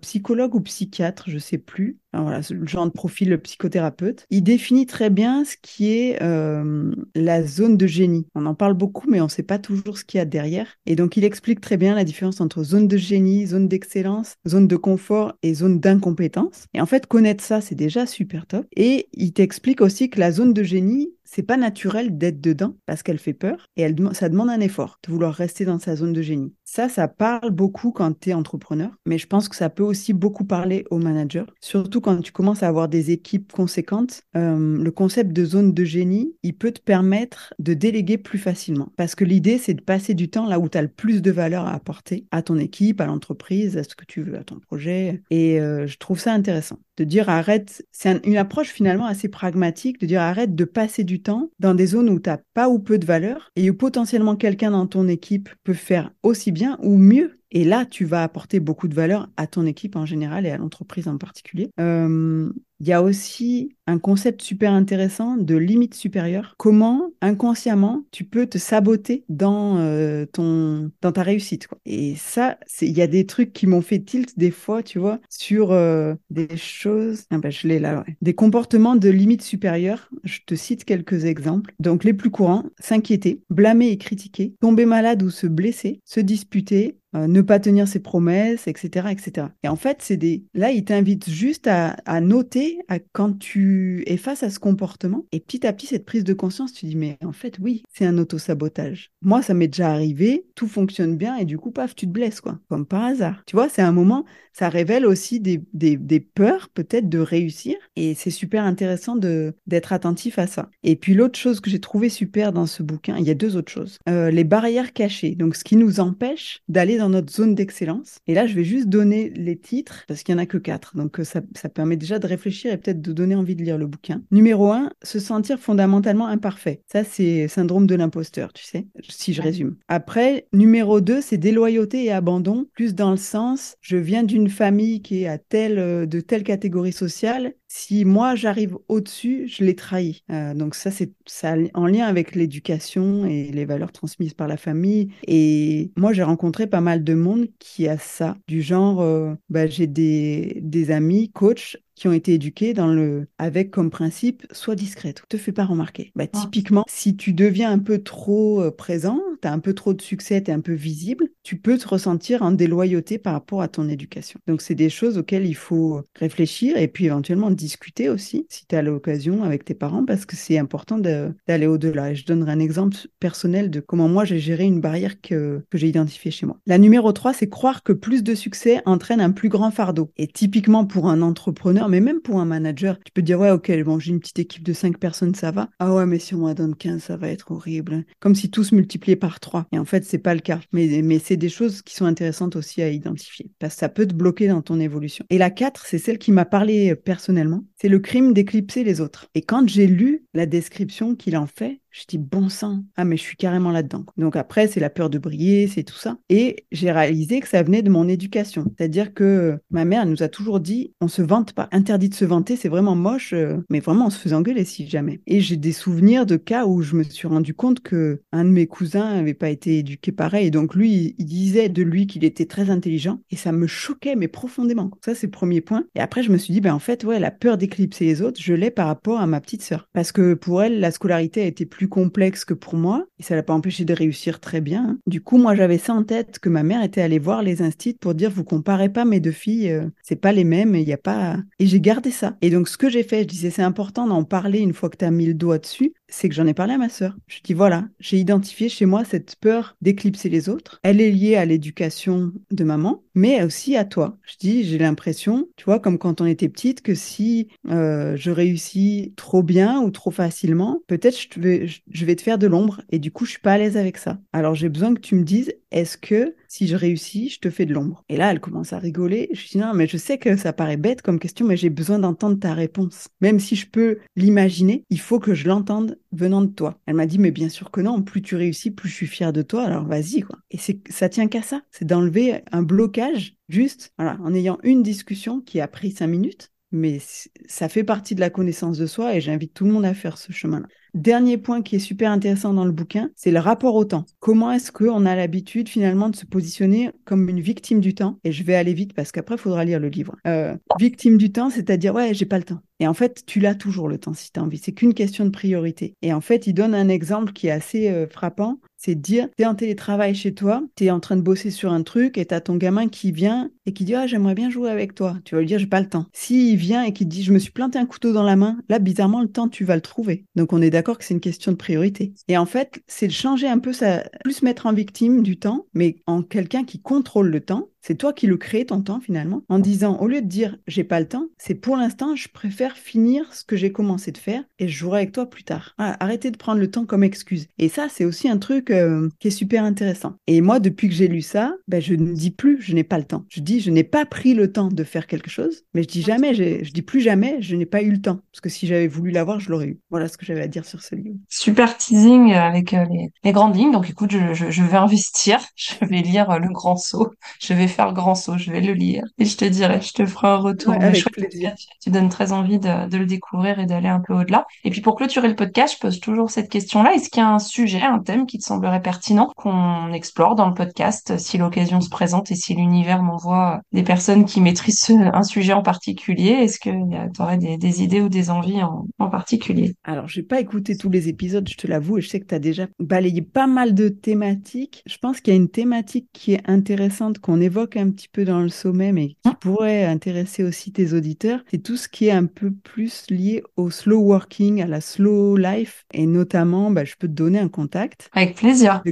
psychologue ou psychiatre, je sais plus. C'est le genre de profil le psychothérapeute. Il définit très bien ce qui est euh, la zone de génie. On en parle beaucoup, mais on ne sait pas toujours ce qu'il y a derrière. Et donc, il explique très bien la différence entre zone de génie, zone d'excellence, zone de confort et zone d'incompétence. Et en fait, connaître ça, c'est déjà super top. Et il t'explique aussi que la zone de génie, c'est pas naturel d'être dedans parce qu'elle fait peur et elle, ça demande un effort de vouloir rester dans sa zone de génie. Ça, ça parle beaucoup quand tu es entrepreneur, mais je pense que ça peut aussi beaucoup parler aux managers, surtout quand tu commences à avoir des équipes conséquentes. Euh, le concept de zone de génie, il peut te permettre de déléguer plus facilement parce que l'idée, c'est de passer du temps là où tu as le plus de valeur à apporter à ton équipe, à l'entreprise, à ce que tu veux, à ton projet. Et euh, je trouve ça intéressant de dire arrête, c'est un- une approche finalement assez pragmatique, de dire arrête de passer du temps dans des zones où tu n'as pas ou peu de valeur et où potentiellement quelqu'un dans ton équipe peut faire aussi bien ou mieux. Et là, tu vas apporter beaucoup de valeur à ton équipe en général et à l'entreprise en particulier. Euh, il y a aussi un concept super intéressant de limite supérieure. Comment inconsciemment tu peux te saboter dans euh, ton dans ta réussite quoi. Et ça, il y a des trucs qui m'ont fait tilt des fois, tu vois, sur euh, des choses. Ah ben je l'ai là. ouais. Des comportements de limite supérieure. Je te cite quelques exemples. Donc les plus courants s'inquiéter, blâmer et critiquer, tomber malade ou se blesser, se disputer, euh, ne pas tenir ses promesses, etc., etc. Et en fait, c'est des. Là, il t'invite juste à, noter à quand tu es face à ce comportement. Et petit à petit, cette prise de conscience, tu dis, mais en fait, oui, c'est un auto-sabotage. Moi, ça m'est déjà arrivé, tout fonctionne bien et du coup, paf, tu te blesses, quoi. Comme par hasard. Tu vois, c'est un moment, ça révèle aussi des, des, des peurs, peut-être, de réussir. Et c'est super intéressant de d'être attentif à ça. Et puis, l'autre chose que j'ai trouvé super dans ce bouquin, il y a deux autres choses. Euh, les barrières cachées. Donc, ce qui nous empêche d'aller dans notre zone d'excellence. Et là, je vais juste donner les titres parce qu'il y en a que quatre. Donc, euh, ça, ça permet déjà de réfléchir et peut-être de donner envie de lire le bouquin. Numéro un, se sentir fondamentalement imparfait. Ça, c'est syndrome de l'imposteur, tu sais, si je résume. Après, numéro 2, c'est déloyauté et abandon, plus dans le sens, je viens d'une famille qui est à telle, euh, de telle catégorie sociale si moi j'arrive au-dessus, je l'ai trahi. Euh, donc ça, c'est ça en lien avec l'éducation et les valeurs transmises par la famille. Et moi, j'ai rencontré pas mal de monde qui a ça, du genre, euh, bah, j'ai des, des amis, coachs, qui ont été éduqués dans le avec comme principe sois discrète, te fais pas remarquer. Bah, ah. typiquement, si tu deviens un peu trop euh, présent, tu as un peu trop de succès, tu es un peu visible, tu peux te ressentir en déloyauté par rapport à ton éducation. Donc c'est des choses auxquelles il faut réfléchir et puis éventuellement discuter aussi si tu as l'occasion avec tes parents parce que c'est important d'aller au-delà. Et je donnerai un exemple personnel de comment moi j'ai géré une barrière que, que j'ai identifiée chez moi. La numéro 3, c'est croire que plus de succès entraîne un plus grand fardeau. Et typiquement pour un entrepreneur, mais même pour un manager, tu peux dire, ouais, ok, bon, j'ai une petite équipe de 5 personnes, ça va. Ah ouais, mais si on m'en donne 15, ça va être horrible. Comme si tout se multipliait par 3. Et en fait, c'est pas le cas. Mais, mais c'est des choses qui sont intéressantes aussi à identifier. Parce que ça peut te bloquer dans ton évolution. Et la 4, c'est celle qui m'a parlé personnellement. C'est le crime d'éclipser les autres. Et quand j'ai lu la description qu'il en fait, je dis bon sang, ah mais je suis carrément là-dedans. Donc après, c'est la peur de briller, c'est tout ça. Et j'ai réalisé que ça venait de mon éducation. C'est-à-dire que ma mère nous a toujours dit, on se vante pas. Interdit de se vanter, c'est vraiment moche, euh, mais vraiment on se faisait engueuler si jamais. Et j'ai des souvenirs de cas où je me suis rendu compte que un de mes cousins n'avait pas été éduqué pareil. Et donc lui, il disait de lui qu'il était très intelligent. Et ça me choquait, mais profondément. Ça, c'est le premier point. Et après, je me suis dit, ben en fait, ouais, la peur d'éclipser les autres, je l'ai par rapport à ma petite sœur. Parce que pour elle, la scolarité a été plus plus complexe que pour moi et ça l'a pas empêché de réussir très bien. Hein. Du coup, moi, j'avais ça en tête que ma mère était allée voir les instits pour dire vous comparez pas mes deux filles, euh, c'est pas les mêmes, il y a pas. Et j'ai gardé ça. Et donc, ce que j'ai fait, je disais c'est important d'en parler une fois que tu as mis le doigt dessus c'est que j'en ai parlé à ma sœur. Je dis voilà, j'ai identifié chez moi cette peur d'éclipser les autres. Elle est liée à l'éducation de maman, mais aussi à toi. Je dis j'ai l'impression, tu vois, comme quand on était petite, que si euh, je réussis trop bien ou trop facilement, peut-être je je vais te faire de l'ombre et du coup je suis pas à l'aise avec ça. Alors j'ai besoin que tu me dises est-ce que si je réussis, je te fais de l'ombre Et là, elle commence à rigoler. Je dis non, mais je sais que ça paraît bête comme question, mais j'ai besoin d'entendre ta réponse. Même si je peux l'imaginer, il faut que je l'entende venant de toi. Elle m'a dit mais bien sûr que non, plus tu réussis, plus je suis fière de toi, alors vas-y quoi. Et c'est ça tient qu'à ça, c'est d'enlever un blocage juste en ayant une discussion qui a pris cinq minutes, mais ça fait partie de la connaissance de soi et j'invite tout le monde à faire ce chemin-là. Dernier point qui est super intéressant dans le bouquin, c'est le rapport au temps. Comment est-ce qu'on a l'habitude finalement de se positionner comme une victime du temps? Et je vais aller vite parce qu'après, il faudra lire le livre. Euh, victime du temps, c'est-à-dire, ouais, j'ai pas le temps. Et en fait, tu l'as toujours le temps si tu as envie. C'est qu'une question de priorité. Et en fait, il donne un exemple qui est assez euh, frappant c'est de dire, tu es en télétravail chez toi, tu es en train de bosser sur un truc et tu as ton gamin qui vient et qui dit Ah, j'aimerais bien jouer avec toi. Tu vas lui dire J'ai pas le temps. S'il vient et qu'il dit Je me suis planté un couteau dans la main, là, bizarrement, le temps, tu vas le trouver. Donc, on est d'accord que c'est une question de priorité. Et en fait, c'est de changer un peu ça, plus mettre en victime du temps, mais en quelqu'un qui contrôle le temps c'est toi qui le crée ton temps finalement, en disant au lieu de dire j'ai pas le temps, c'est pour l'instant je préfère finir ce que j'ai commencé de faire et je jouerai avec toi plus tard. arrêtez de prendre le temps comme excuse. Et ça c'est aussi un truc euh, qui est super intéressant. Et moi depuis que j'ai lu ça, ben, je ne dis plus je n'ai pas le temps. Je dis je n'ai pas pris le temps de faire quelque chose, mais je dis jamais, je dis plus jamais je n'ai pas eu le temps parce que si j'avais voulu l'avoir je l'aurais eu. Voilà ce que j'avais à dire sur ce livre. Super teasing avec euh, les, grandes lignes. Donc écoute je, je, vais investir, je vais lire euh, le grand saut, je vais faire grand saut, je vais le lire et je te dirai, je te ferai un retour. Ouais, avec plaisir. tu, tu donnes très envie de, de le découvrir et d'aller un peu au-delà. Et puis pour clôturer le podcast, je pose toujours cette question-là. Est-ce qu'il y a un sujet, un thème qui te semblerait pertinent qu'on explore dans le podcast si l'occasion se présente et si l'univers m'envoie des personnes qui maîtrisent un sujet en particulier? Est-ce que tu aurais des, des idées ou des envies en, en particulier? Alors, j'ai pas écouté tous les épisodes, je te l'avoue, et je sais que tu as déjà balayé pas mal de thématiques. Je pense qu'il y a une thématique qui est intéressante, qu'on évoque un petit peu dans le sommet, mais qui pourrait intéresser aussi tes auditeurs. C'est tout ce qui est un peu plus lié au slow working, à la slow life, et notamment, bah, je peux te donner un contact. Avec plaisir.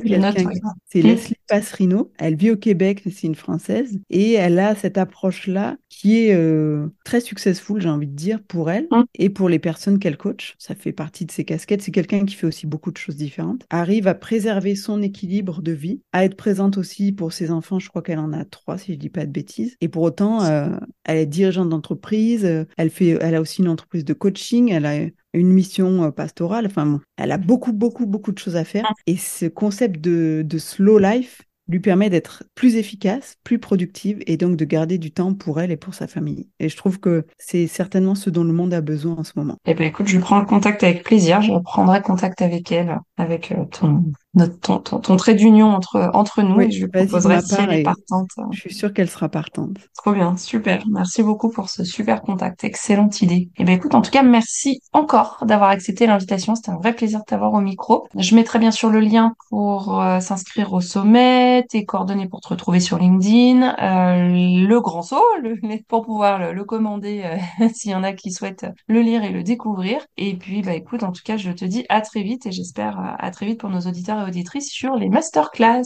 C'est Mm. Leslie Passerino. Elle vit au Québec, c'est une Française, et elle a cette approche-là qui est euh, très successful, j'ai envie de dire, pour elle Mm. et pour les personnes qu'elle coach. Ça fait partie de ses casquettes. C'est quelqu'un qui fait aussi beaucoup de choses différentes. Arrive à préserver son équilibre de vie, à être présente aussi pour ses enfants. Je crois qu'elle en a trois, si je dis pas de bêtises. Et pour autant, euh, elle est dirigeante d'entreprise. Elle fait, elle a aussi une entreprise de coaching. Elle a une mission euh, pastorale. Enfin, elle a beaucoup, beaucoup, beaucoup de choses à faire. Et ce concept de, de slow life lui permet d'être plus efficace, plus productive et donc de garder du temps pour elle et pour sa famille. Et je trouve que c'est certainement ce dont le monde a besoin en ce moment. Eh ben écoute, je prends le contact avec plaisir. Je prendrai contact avec elle, avec euh, ton, notre, ton, ton, ton trait d'union entre, entre nous Oui, et je lui proposerai si elle est et- partante. Je suis sûre qu'elle sera partante. Trop bien, super. Merci beaucoup pour ce super contact. Excellente idée. Eh ben écoute, en tout cas, merci encore d'avoir accepté l'invitation. C'était un vrai plaisir de t'avoir au micro. Je mettrai bien sûr le lien pour euh, s'inscrire au sommet, tes coordonnées pour te retrouver sur LinkedIn, euh, le grand saut le, pour pouvoir le, le commander euh, s'il y en a qui souhaitent le lire et le découvrir. Et puis, bah écoute, en tout cas, je te dis à très vite et j'espère à très vite pour nos auditeurs et auditrices sur les masterclass.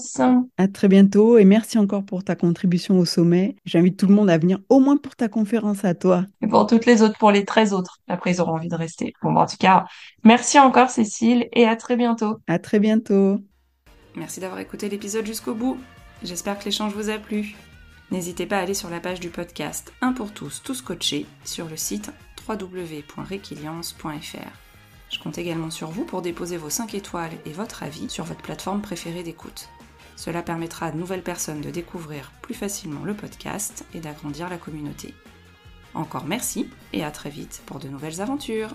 À très bientôt et merci encore pour ta contribution au sommet. J'invite tout le monde à venir au moins pour ta conférence à toi. Et pour toutes les autres, pour les 13 autres. Après, ils auront envie de rester. Bon, en tout cas, merci encore, Cécile, et à très bientôt. À très bientôt. Merci d'avoir écouté l'épisode jusqu'au bout. J'espère que l'échange vous a plu. N'hésitez pas à aller sur la page du podcast Un pour tous, tous coachés, sur le site www.requiliance.fr. Je compte également sur vous pour déposer vos 5 étoiles et votre avis sur votre plateforme préférée d'écoute. Cela permettra à de nouvelles personnes de découvrir plus facilement le podcast et d'agrandir la communauté. Encore merci et à très vite pour de nouvelles aventures.